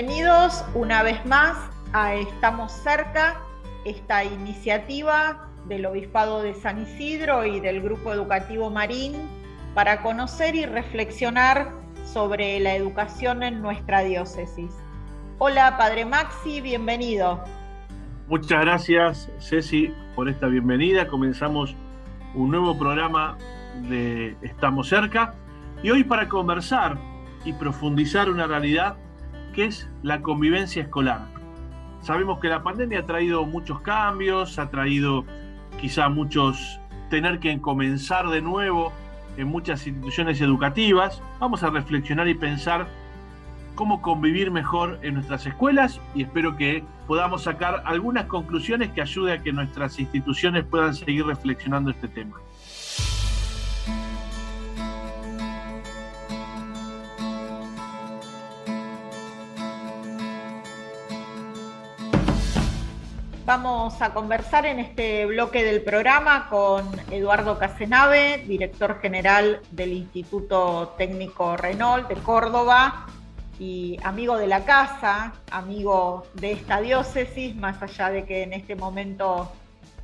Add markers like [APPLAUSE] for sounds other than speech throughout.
Bienvenidos una vez más a Estamos cerca, esta iniciativa del Obispado de San Isidro y del Grupo Educativo Marín para conocer y reflexionar sobre la educación en nuestra diócesis. Hola, Padre Maxi, bienvenido. Muchas gracias, Ceci, por esta bienvenida. Comenzamos un nuevo programa de Estamos cerca y hoy para conversar y profundizar una realidad que es la convivencia escolar. Sabemos que la pandemia ha traído muchos cambios, ha traído quizá muchos tener que comenzar de nuevo en muchas instituciones educativas. Vamos a reflexionar y pensar cómo convivir mejor en nuestras escuelas y espero que podamos sacar algunas conclusiones que ayuden a que nuestras instituciones puedan seguir reflexionando este tema. Vamos a conversar en este bloque del programa con Eduardo Casenave, director general del Instituto Técnico Renault de Córdoba y amigo de la casa, amigo de esta diócesis, más allá de que en este momento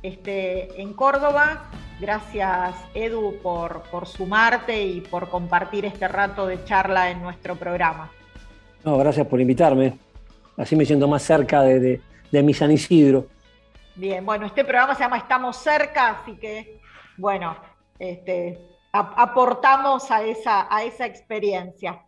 esté en Córdoba. Gracias Edu por, sumarte y por compartir este rato de charla en nuestro programa. No, gracias por invitarme. Así me siento más cerca de, de mi San Isidro. Bien, bueno, este programa se llama Estamos cerca, así que, bueno, este, aportamos a esa, a esa experiencia.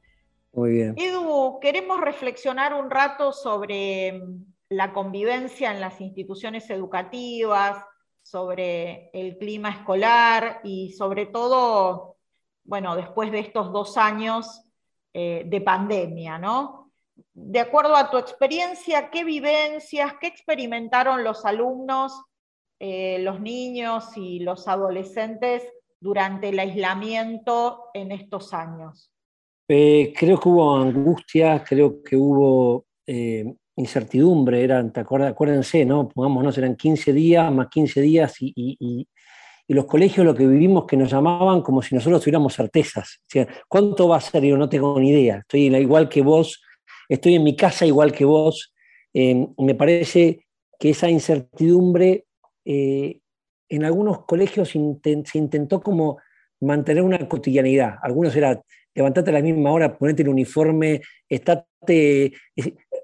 Muy bien. Edu, queremos reflexionar un rato sobre mm, la convivencia en las instituciones educativas, sobre el clima escolar y sobre todo, bueno, después de estos dos años eh, de pandemia, ¿no? De acuerdo a tu experiencia, ¿qué vivencias, qué experimentaron los alumnos, eh, los niños y los adolescentes durante el aislamiento en estos años? Eh, creo que hubo angustia, creo que hubo eh, incertidumbre, eran, acuérdense, ¿no? Pongámonos, eran 15 días más 15 días y, los colegios lo que vivimos que nos llamaban como si nosotros tuviéramos certezas. ¿Cuánto va a ser? Yo no tengo ni idea. Estoy igual que vos estoy en mi casa igual que vos. Eh, me parece que esa incertidumbre eh, en algunos colegios se intentó como mantener una cotidianidad. Algunos era levantate a la misma hora, ponete el uniforme,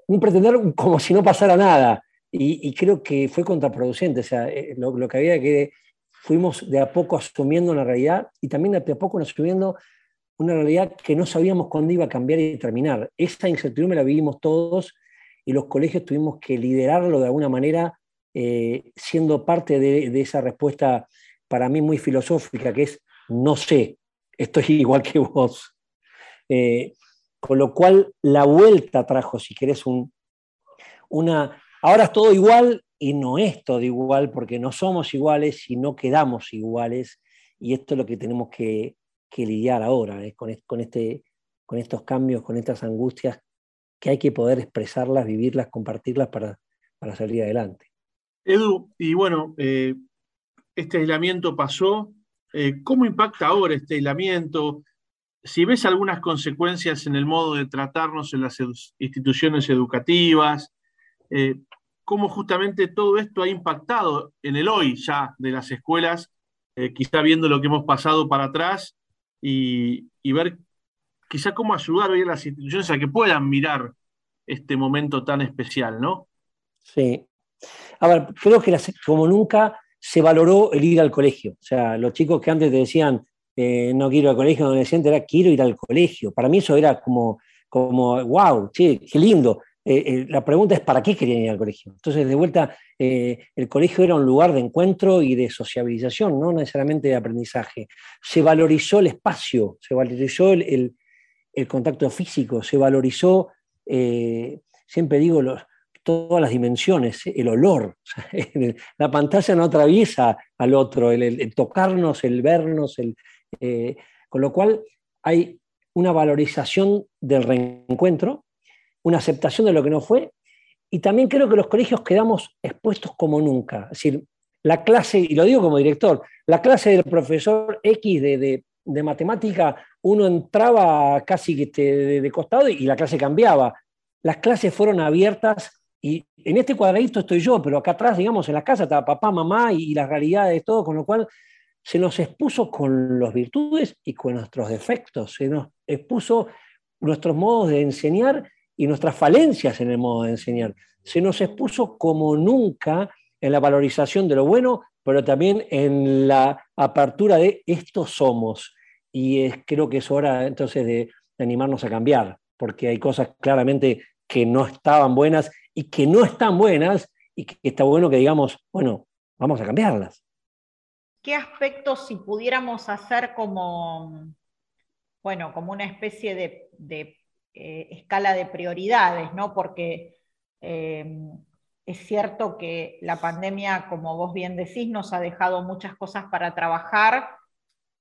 un pretender como si no pasara nada. Y, creo que fue contraproducente. O sea, eh, lo, lo, que había que fuimos de a poco asumiendo la realidad y también de a poco asumiendo una realidad que no sabíamos cuándo iba a cambiar y terminar. Esa incertidumbre la vivimos todos y los colegios tuvimos que liderarlo de alguna manera, eh, siendo parte de, esa respuesta para mí muy filosófica, que es no sé, estoy [LAUGHS] igual que vos. Eh, con lo cual la vuelta trajo, si querés, un, una... Ahora es todo igual y no es todo igual porque no somos iguales y no quedamos iguales y esto es lo que tenemos que, que lidiar ahora, con, este, con estos cambios, con estas angustias, que hay que poder expresarlas, vivirlas, compartirlas para, para salir adelante. Edu, y bueno, eh, este aislamiento pasó. Eh, ¿Cómo impacta ahora este aislamiento? Si ves algunas consecuencias en el modo de tratarnos en las instituciones educativas, eh, cómo justamente todo esto ha impactado en el hoy ya de las escuelas, quizá viendo lo que hemos pasado para atrás y, ver quizá cómo ayudar hoy a las instituciones a que puedan mirar este momento tan especial, ¿no? Sí. A ver, creo que como nunca se valoró el ir al colegio. O sea, los chicos que antes te decían, eh, no quiero ir al colegio, decían, era quiero ir al colegio. Para mí eso era como, como wow, che, qué lindo. Eh, eh, la pregunta es para qué querían ir al colegio. Entonces, de vuelta, eh, el colegio era un lugar de encuentro y de sociabilización, no necesariamente de aprendizaje. Se valorizó el espacio, se valorizó el, contacto físico, se valorizó, siempre digo, todas las dimensiones, el olor. [LAUGHS] la pantalla no atraviesa al otro, el, tocarnos, el vernos, con lo cual hay una valorización del reencuentro una aceptación de lo que no fue, y también creo que los colegios quedamos expuestos como nunca. Es decir, la clase, y lo digo como director, la clase del profesor X de, matemática, uno entraba casi de, de, costado y la clase cambiaba. las clases fueron abiertas y en este cuadradito estoy yo, pero acá atrás, digamos, en la casa estaba papá, mamá y, y las realidades, todo, con lo cual se nos expuso con las virtudes y con nuestros defectos, se nos expuso nuestros modos de enseñar y nuestras falencias en el modo de enseñar. Se nos expuso como nunca en la valorización de lo bueno, pero también en la apertura de estos somos. Y es, creo que es hora entonces de, animarnos a cambiar, porque hay cosas claramente que no estaban buenas y que no están buenas y que está bueno que digamos, bueno, vamos a cambiarlas. ¿Qué aspectos si pudiéramos hacer como, bueno, como una especie de, eh, escala de prioridades, ¿no? Porque eh, es cierto que la pandemia, como vos bien decís, nos ha dejado muchas cosas para trabajar,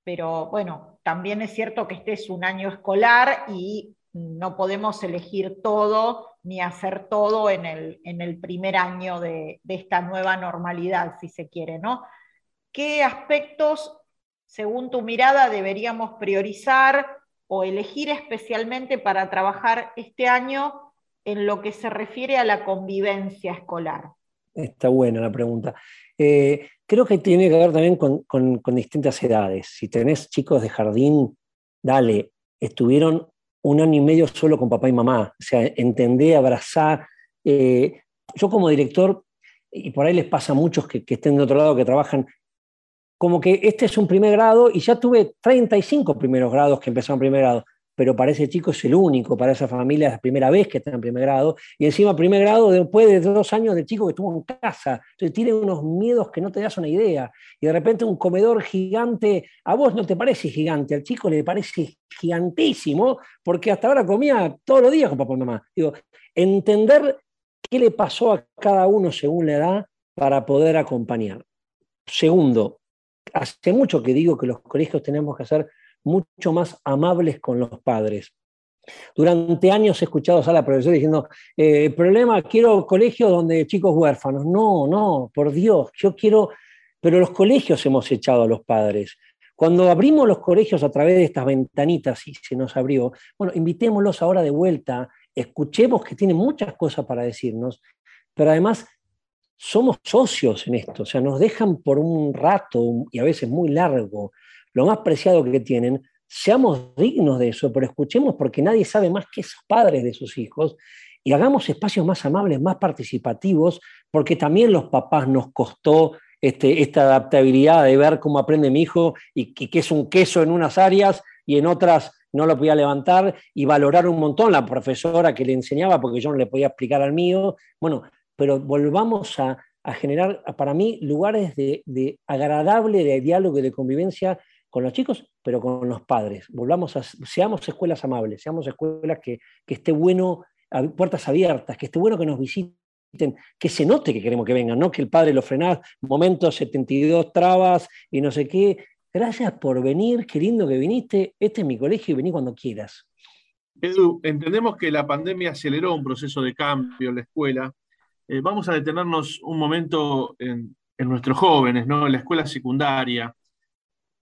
pero bueno, también es cierto que este es un año escolar y no podemos elegir todo ni hacer todo en el, en el primer año de, de, esta nueva normalidad, si se quiere, ¿no? ¿Qué aspectos, según tu mirada, deberíamos priorizar o elegir especialmente para trabajar este año en lo que se refiere a la convivencia escolar? Está buena la pregunta. Eh, creo que tiene que ver también con, distintas edades. Si tenés chicos de jardín, dale, estuvieron un año y medio solo con papá y mamá. O sea, entender, abrazar. Eh, yo como director, y por ahí les pasa a muchos que, que, estén de otro lado, que trabajan, como que este es un primer grado y ya tuve 35 primeros grados que empezaron primer grado pero para ese chico es el único, para esa familia es la primera vez que está en primer grado, y encima primer grado después de dos años de chico que estuvo en casa, entonces tiene unos miedos que no te das una idea, y de repente un comedor gigante, a vos no te parece gigante, al chico le parece gigantísimo, porque hasta ahora comía todos los días con papá y mamá. Digo, entender qué le pasó a cada uno según la edad para poder acompañar. Segundo, hace mucho que digo que los colegios tenemos que hacer mucho más amables con los padres. Durante años he escuchado a la profesora diciendo, eh, el problema, quiero colegios donde chicos huérfanos. No, no, por Dios, yo quiero, pero los colegios hemos echado a los padres. Cuando abrimos los colegios a través de estas ventanitas y se nos abrió, bueno, invitémoslos ahora de vuelta, escuchemos que tienen muchas cosas para decirnos, pero además somos socios en esto, o sea, nos dejan por un rato y a veces muy largo lo más preciado que tienen, seamos dignos de eso, pero escuchemos porque nadie sabe más que esos padres de sus hijos y hagamos espacios más amables, más participativos, porque también los papás nos costó este, esta adaptabilidad de ver cómo aprende mi hijo y que, es un queso en unas áreas y en otras no lo podía levantar y valorar un montón la profesora que le enseñaba porque yo no le podía explicar al mío. Bueno, pero volvamos a, generar para mí lugares de, agradable de diálogo y de convivencia con los chicos, pero con los padres. Volvamos a, seamos escuelas amables, seamos escuelas que, que esté bueno, puertas abiertas, que esté bueno que nos visiten, que se note que queremos que vengan, no que el padre lo frena, momentos 72 trabas y no sé qué. Gracias por venir, qué lindo que viniste, este es mi colegio y vení cuando quieras. Edu, entendemos que la pandemia aceleró un proceso de cambio en la escuela. Eh, vamos a detenernos un momento en, en nuestros jóvenes, ¿no? en la escuela secundaria.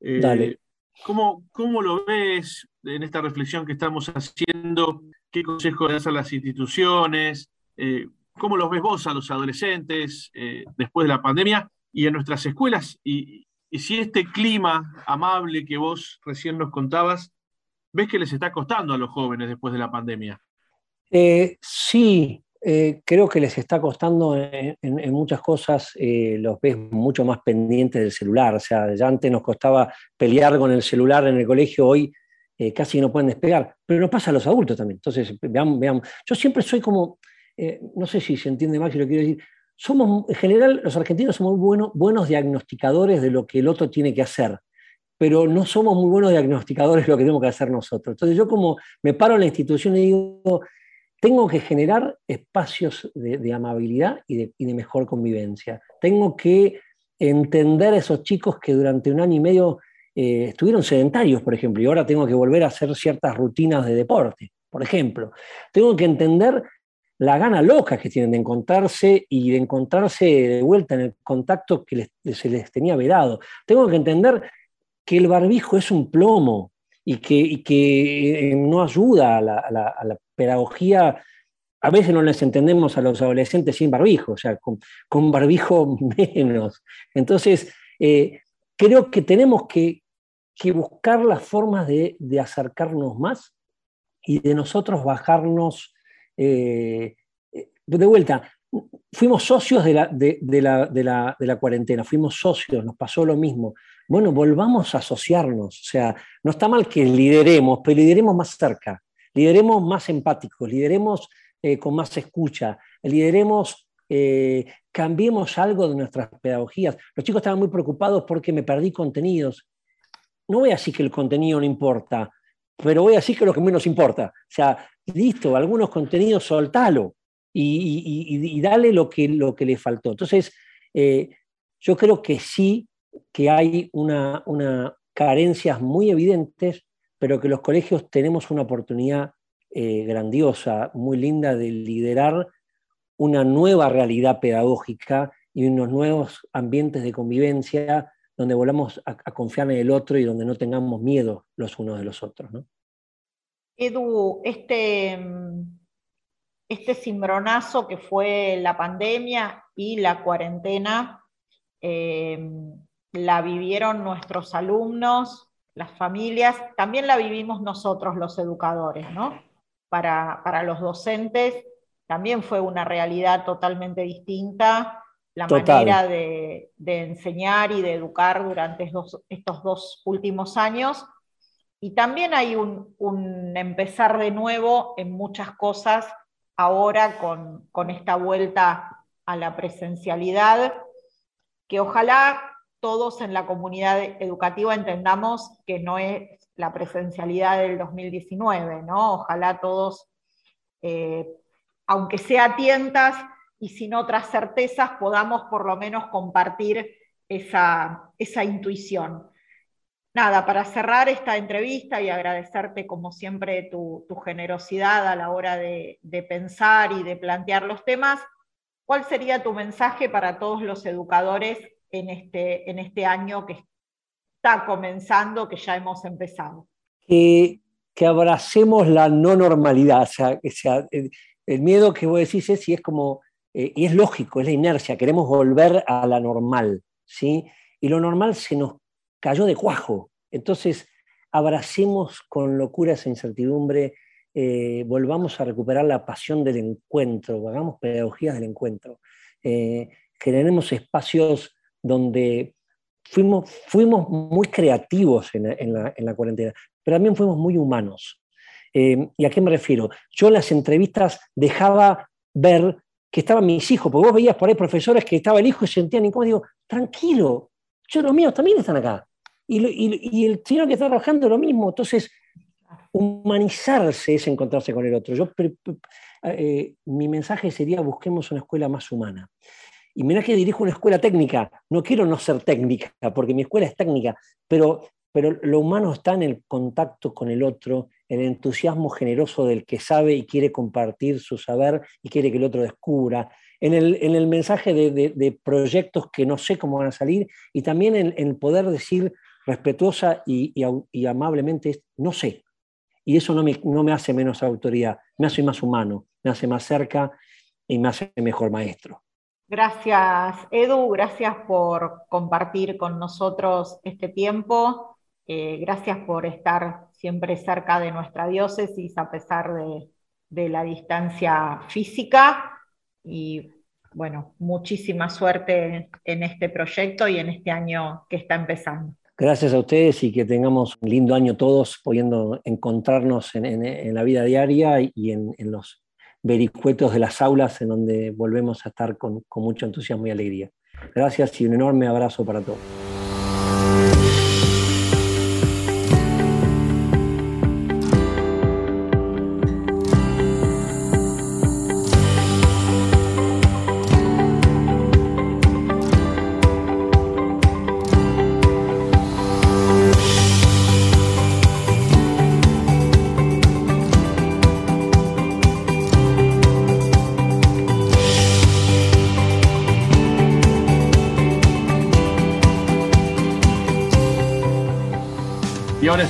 Eh, ¿cómo, ¿Cómo lo ves en esta reflexión que estamos haciendo? ¿Qué consejo das a las instituciones? Eh, ¿Cómo los ves vos a los adolescentes después de la pandemia y en nuestras escuelas? Y, y, si este clima amable que vos recién nos contabas, ¿ves que les está costando a los jóvenes después de la pandemia? sí, eh, creo que les está costando en, muchas cosas, eh, los ves mucho más pendientes del celular. O sea, ya antes nos costaba pelear con el celular en el colegio, hoy eh, casi no pueden despegar. Pero nos pasa a los adultos también. Entonces, veamos. Yo siempre soy como, no sé si se entiende más si lo quiero decir, somos, en general, los argentinos somos muy buenos, buenos diagnosticadores de lo que el otro tiene que hacer pero no somos muy buenos diagnosticadores de lo que tenemos que hacer nosotros. Entonces yo como me paro en la institución y digo, tengo que generar espacios de, amabilidad y de, mejor convivencia. Tengo que entender a esos chicos que durante un año y medio eh, estuvieron sedentarios, por ejemplo, y ahora tengo que volver a hacer ciertas rutinas de deporte, por ejemplo. Tengo que entender la gana loca que tienen de encontrarse y de encontrarse de vuelta en el contacto que se les tenía vedado. Tengo que entender que el barbijo es un plomo y que, eh, no ayuda a la pedagogía a veces no les entendemos a los adolescentes sin barbijo, o sea, con, barbijo [LAUGHS] menos. Entonces, eh, creo que tenemos que, buscar las formas de, acercarnos más y de nosotros bajarnos eh, de vuelta. Fuimos socios de la, de, la, cuarentena, fuimos socios, nos pasó lo mismo. Bueno, volvamos a asociarnos, o sea, no está mal que lideremos, pero lideremos más cerca, lideremos más empáticos, lideremos eh, con más escucha, lideremos, eh, cambiemos algo de nuestras pedagogías. Los chicos estaban muy preocupados porque me perdí contenidos. No voy a decir que el contenido no importa, pero voy a decir que lo que menos importa. O sea, listo, algunos contenidos soltalo y, dale lo que, lo que le faltó. Entonces, eh, yo creo que sí que hay una, una carencias muy evidentes, pero que los colegios tenemos una oportunidad eh, grandiosa, muy linda de liderar una nueva realidad pedagógica y unos nuevos ambientes de convivencia donde volvamos a, confiar en el otro y donde no tengamos miedo los unos de los otros. Edu, este, este cimbronazo que fue la pandemia y la cuarentena, eh, la vivieron nuestros alumnos, las familias, también la vivimos nosotros los educadores, ¿no? para, los docentes también fue una realidad totalmente distinta la manera de, enseñar y de educar durante estos, dos últimos años. Y también hay un, empezar de nuevo en muchas cosas ahora con, con, esta vuelta a la presencialidad, que ojalá todos en la comunidad educativa entendamos que no es la presencialidad del 2019, ¿no? Ojalá todos, eh, aunque sea tientas y sin otras certezas, podamos por lo menos compartir esa, intuición. Nada, para cerrar esta entrevista y agradecerte como siempre tu, generosidad a la hora de, pensar y de plantear los temas, ¿cuál sería tu mensaje para todos los educadores en este, en este año que está comenzando, que ya hemos empezado. Que, abracemos la no normalidad, o sea, el, miedo que vos decís es, y es como, eh, y es lógico, es la inercia, queremos volver a la normal, ¿sí? Y lo normal se nos cayó de cuajo, entonces abracemos con locura esa incertidumbre, eh, volvamos a recuperar la pasión del encuentro, hagamos pedagogías del encuentro, eh, generemos espacios donde fuimos, fuimos muy creativos en la, cuarentena, pero también fuimos muy humanos. Eh, ¿Y a qué me refiero? Yo en las entrevistas dejaba ver que estaban mis hijos, porque vos veías por ahí profesores que estaba el hijo y sentían incómodo, digo, tranquilo, yo los míos también están acá. Y, el señor que está trabajando lo mismo. Entonces, humanizarse es encontrarse con el otro. Yo, eh, mi mensaje sería busquemos una escuela más humana. Y mira que dirijo una escuela técnica, no quiero no ser técnica, porque mi escuela es técnica, pero, pero lo humano está en el contacto con el otro, el entusiasmo generoso del que sabe y quiere compartir su saber y quiere que el otro descubra, en el, en el mensaje de, proyectos que no sé cómo van a salir y también en, el poder decir respetuosa y, y, amablemente, no sé. Y eso no me, no me hace menos autoridad, me hace más humano, me hace más cerca y me hace mejor maestro. Gracias, Edu, gracias por compartir con nosotros este tiempo. Eh, gracias por estar siempre cerca de nuestra diócesis a pesar de, la distancia física. Y bueno, muchísima suerte en este proyecto y en este año que está empezando. Gracias a ustedes y que tengamos un lindo año todos, pudiendo encontrarnos en, la vida diaria y en, en los vericuetos de las aulas en donde volvemos a estar con, con mucho entusiasmo y alegría. Gracias y un enorme abrazo para todos.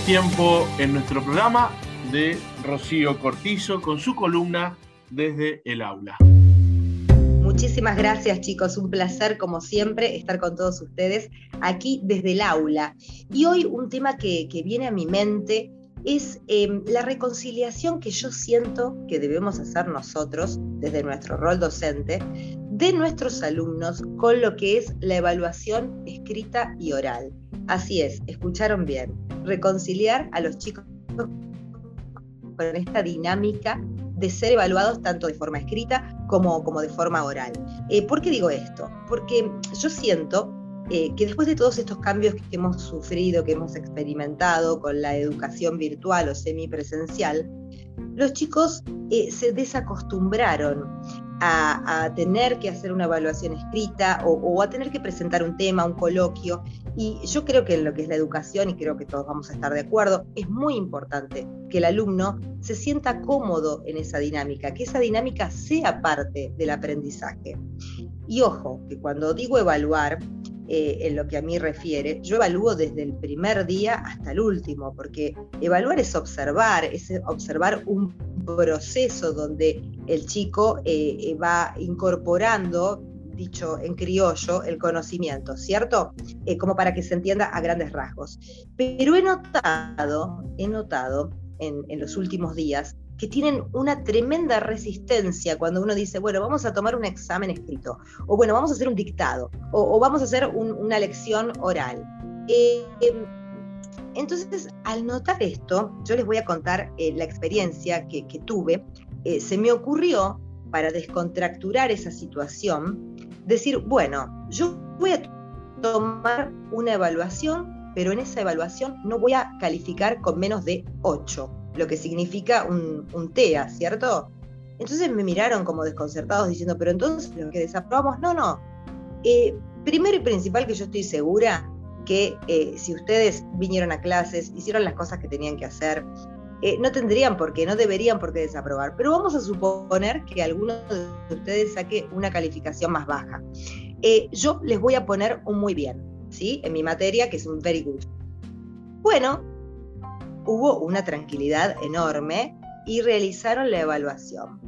Tiempo en nuestro programa de Rocío Cortizo con su columna desde el aula. Muchísimas gracias chicos, un placer como siempre estar con todos ustedes aquí desde el aula. Y hoy un tema que, viene a mi mente es em, la reconciliación que yo siento que debemos hacer nosotros desde nuestro rol docente de nuestros alumnos con lo que es la evaluación escrita y oral. Así es, escucharon bien, reconciliar a los chicos con esta dinámica de ser evaluados tanto de forma escrita como, como de forma oral. Eh, ¿Por qué digo esto? Porque yo siento eh, que después de todos estos cambios que hemos sufrido, que hemos experimentado con la educación virtual o semipresencial, los chicos eh, se desacostumbraron a, tener que hacer una evaluación escrita o, a tener que presentar un tema, un coloquio. Y yo creo que en lo que es la educación, y creo que todos vamos a estar de acuerdo, es muy importante que el alumno se sienta cómodo en esa dinámica, que esa dinámica sea parte del aprendizaje. Y ojo, que cuando digo evaluar, eh, en lo que a mí refiere, yo evalúo desde el primer día hasta el último, porque evaluar es observar, es observar un proceso donde el chico eh, eh, va incorporando dicho en criollo, el conocimiento, ¿cierto? como para que se entienda a grandes rasgos. Pero he notado, he notado en, los últimos días que tienen una tremenda resistencia cuando uno dice, bueno, vamos a tomar un examen escrito, o bueno, vamos a hacer un dictado, o, vamos a hacer una lección oral. Eh, entonces, al notar esto, yo les voy a contar eh, la experiencia que, tuve. Eh, se me ocurrió, para descontracturar esa situación, decir, bueno, yo voy a tomar una evaluación, pero en esa evaluación no voy a calificar con menos de 8 lo que significa un, TEA, ¿cierto? Entonces me miraron como desconcertados diciendo, pero entonces lo que desaprobamos, no, no. Eh, primero y principal que yo estoy segura que eh, si ustedes vinieron a clases, hicieron las cosas que tenían que hacer, eh, no tendrían por qué, no deberían por qué desaprobar. Pero vamos a suponer que alguno de ustedes saque una calificación más baja. yo les voy a poner un muy bien, ¿sí? En mi materia, que es un very good. Bueno, hubo una tranquilidad enorme y realizaron la evaluación.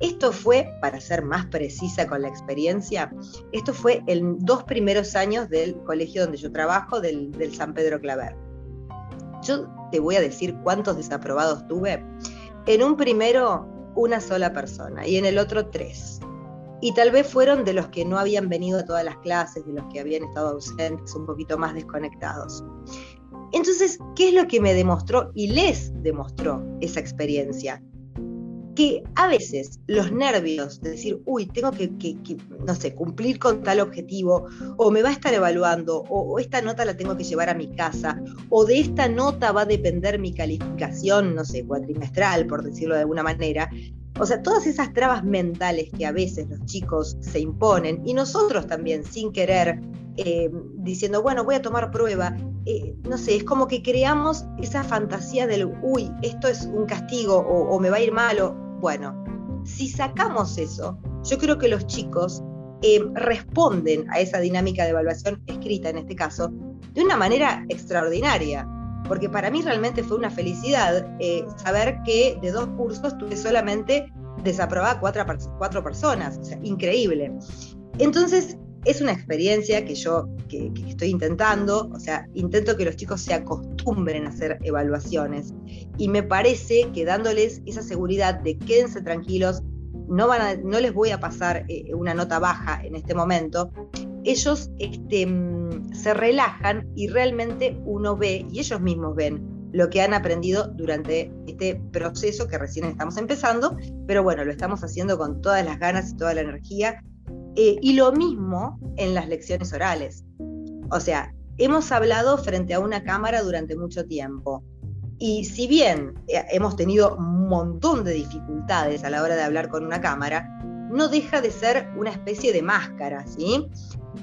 Esto fue, para ser más precisa con la experiencia, esto fue en dos primeros años del colegio donde yo trabajo, del, San Pedro Claver. Yo te voy a decir cuántos desaprobados tuve. En un primero, una sola persona y en el otro, tres. Y tal vez fueron de los que no habían venido a todas las clases, de los que habían estado ausentes, un poquito más desconectados. Entonces, ¿qué es lo que me demostró y les demostró esa experiencia? Que a veces los nervios de decir, uy, tengo que, no sé, cumplir con tal objetivo, o me va a estar evaluando, o, esta nota la tengo que llevar a mi casa, o de esta nota va a depender mi calificación, no sé, cuatrimestral, por decirlo de alguna manera, o sea, todas esas trabas mentales que a veces los chicos se imponen y nosotros también sin querer, eh, diciendo, bueno, voy a tomar prueba, eh, no sé, es como que creamos esa fantasía del, uy, esto es un castigo o, me va a ir mal. Bueno, si sacamos eso, yo creo que los chicos eh, responden a esa dinámica de evaluación escrita en este caso de una manera extraordinaria. Porque para mí realmente fue una felicidad eh, saber que de dos cursos tuve solamente desaprobada cuatro, cuatro personas. O sea, increíble. Entonces, es una experiencia que yo que, estoy intentando, o sea, intento que los chicos se acostumbren a hacer evaluaciones y me parece que dándoles esa seguridad de quédense tranquilos, no, van no les voy a pasar eh, una nota baja en este momento, ellos este, mm, se relajan y realmente uno ve y ellos mismos ven lo que han aprendido durante este proceso que recién estamos empezando, pero bueno, lo estamos haciendo con todas las ganas y toda la energía eh, y lo mismo en las lecciones orales. O sea, hemos hablado frente a una cámara durante mucho tiempo. Y si bien eh, hemos tenido un montón de dificultades a la hora de hablar con una cámara, no deja de ser una especie de máscara, ¿sí?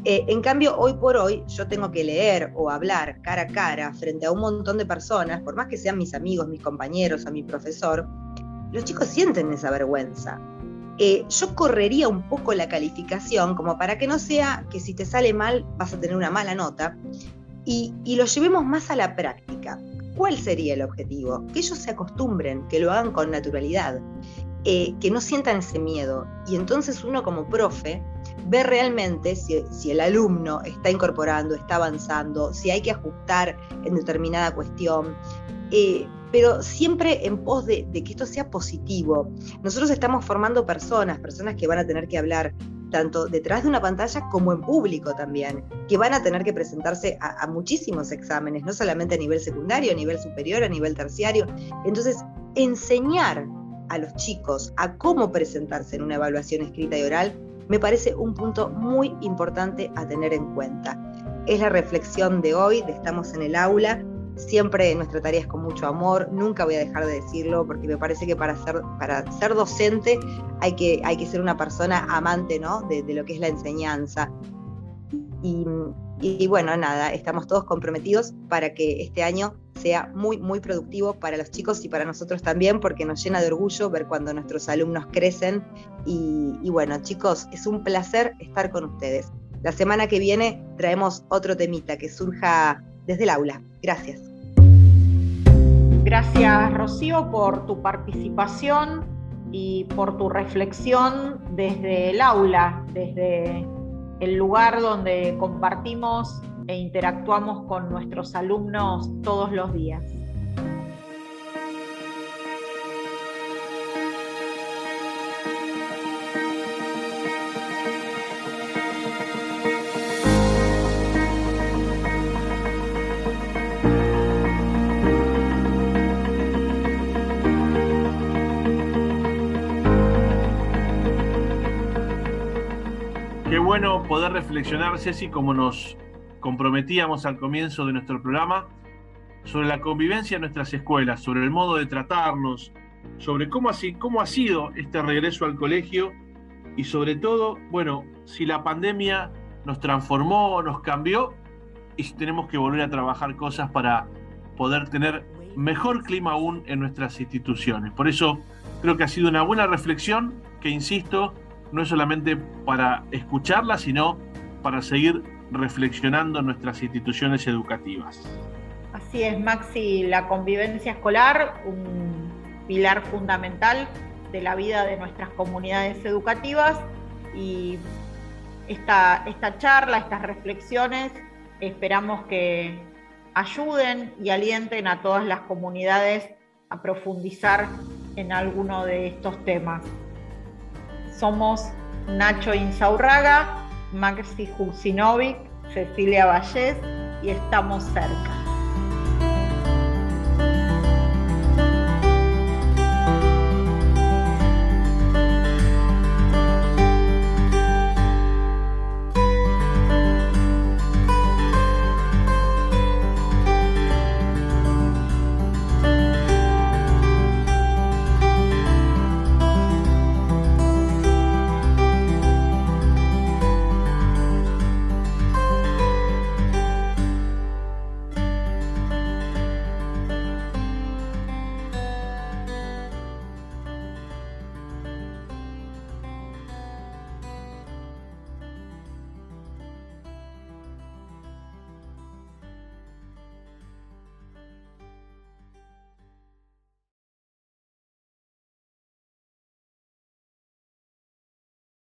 Eh, en cambio, hoy por hoy yo tengo que leer o hablar cara a cara frente a un montón de personas, por más que sean mis amigos, mis compañeros o mi profesor, los chicos sienten esa vergüenza. Eh, yo correría un poco la calificación como para que no sea que si te sale mal vas a tener una mala nota y, lo llevemos más a la práctica. ¿Cuál sería el objetivo? Que ellos se acostumbren, que lo hagan con naturalidad. Eh, que no sientan ese miedo. Y entonces uno como profe ve realmente si, el alumno está incorporando, está avanzando, si hay que ajustar en determinada cuestión. Eh, pero siempre en pos de, que esto sea positivo. Nosotros estamos formando personas, personas que van a tener que hablar tanto detrás de una pantalla como en público también, que van a tener que presentarse a, muchísimos exámenes, no solamente a nivel secundario, a nivel superior, a nivel terciario. Entonces, enseñar a los chicos a cómo presentarse en una evaluación escrita y oral me parece un punto muy importante a tener en cuenta. Es la reflexión de hoy, de estamos en el aula, Siempre nuestra tarea es con mucho amor, nunca voy a dejar de decirlo porque me parece que para ser, para ser docente hay que, hay que ser una persona amante ¿no? de, lo que es la enseñanza. Y, y, bueno, nada, estamos todos comprometidos para que este año sea muy, muy productivo para los chicos y para nosotros también, porque nos llena de orgullo ver cuando nuestros alumnos crecen. Y, y bueno, chicos, es un placer estar con ustedes. La semana que viene traemos otro temita que surja desde el aula. Gracias. Gracias, Rocío, por tu participación y por tu reflexión desde el aula, desde el lugar donde compartimos e interactuamos con nuestros alumnos todos los días. Bueno poder reflexionar, Ceci, como nos comprometíamos al comienzo de nuestro programa, sobre la convivencia en nuestras escuelas, sobre el modo de tratarnos, sobre cómo, así, cómo ha sido este regreso al colegio y sobre todo, bueno, si la pandemia nos transformó, nos cambió y si tenemos que volver a trabajar cosas para poder tener mejor clima aún en nuestras instituciones. Por eso creo que ha sido una buena reflexión que, insisto, no es solamente para escucharla, sino para seguir reflexionando en nuestras instituciones educativas. Así es, Maxi, la convivencia escolar, un pilar fundamental de la vida de nuestras comunidades educativas y esta, esta charla, estas reflexiones, esperamos que ayuden y alienten a todas las comunidades a profundizar en alguno de estos temas. Somos Nacho Insaurraga, Maxi Juxinovic, Cecilia Vallés y estamos cerca.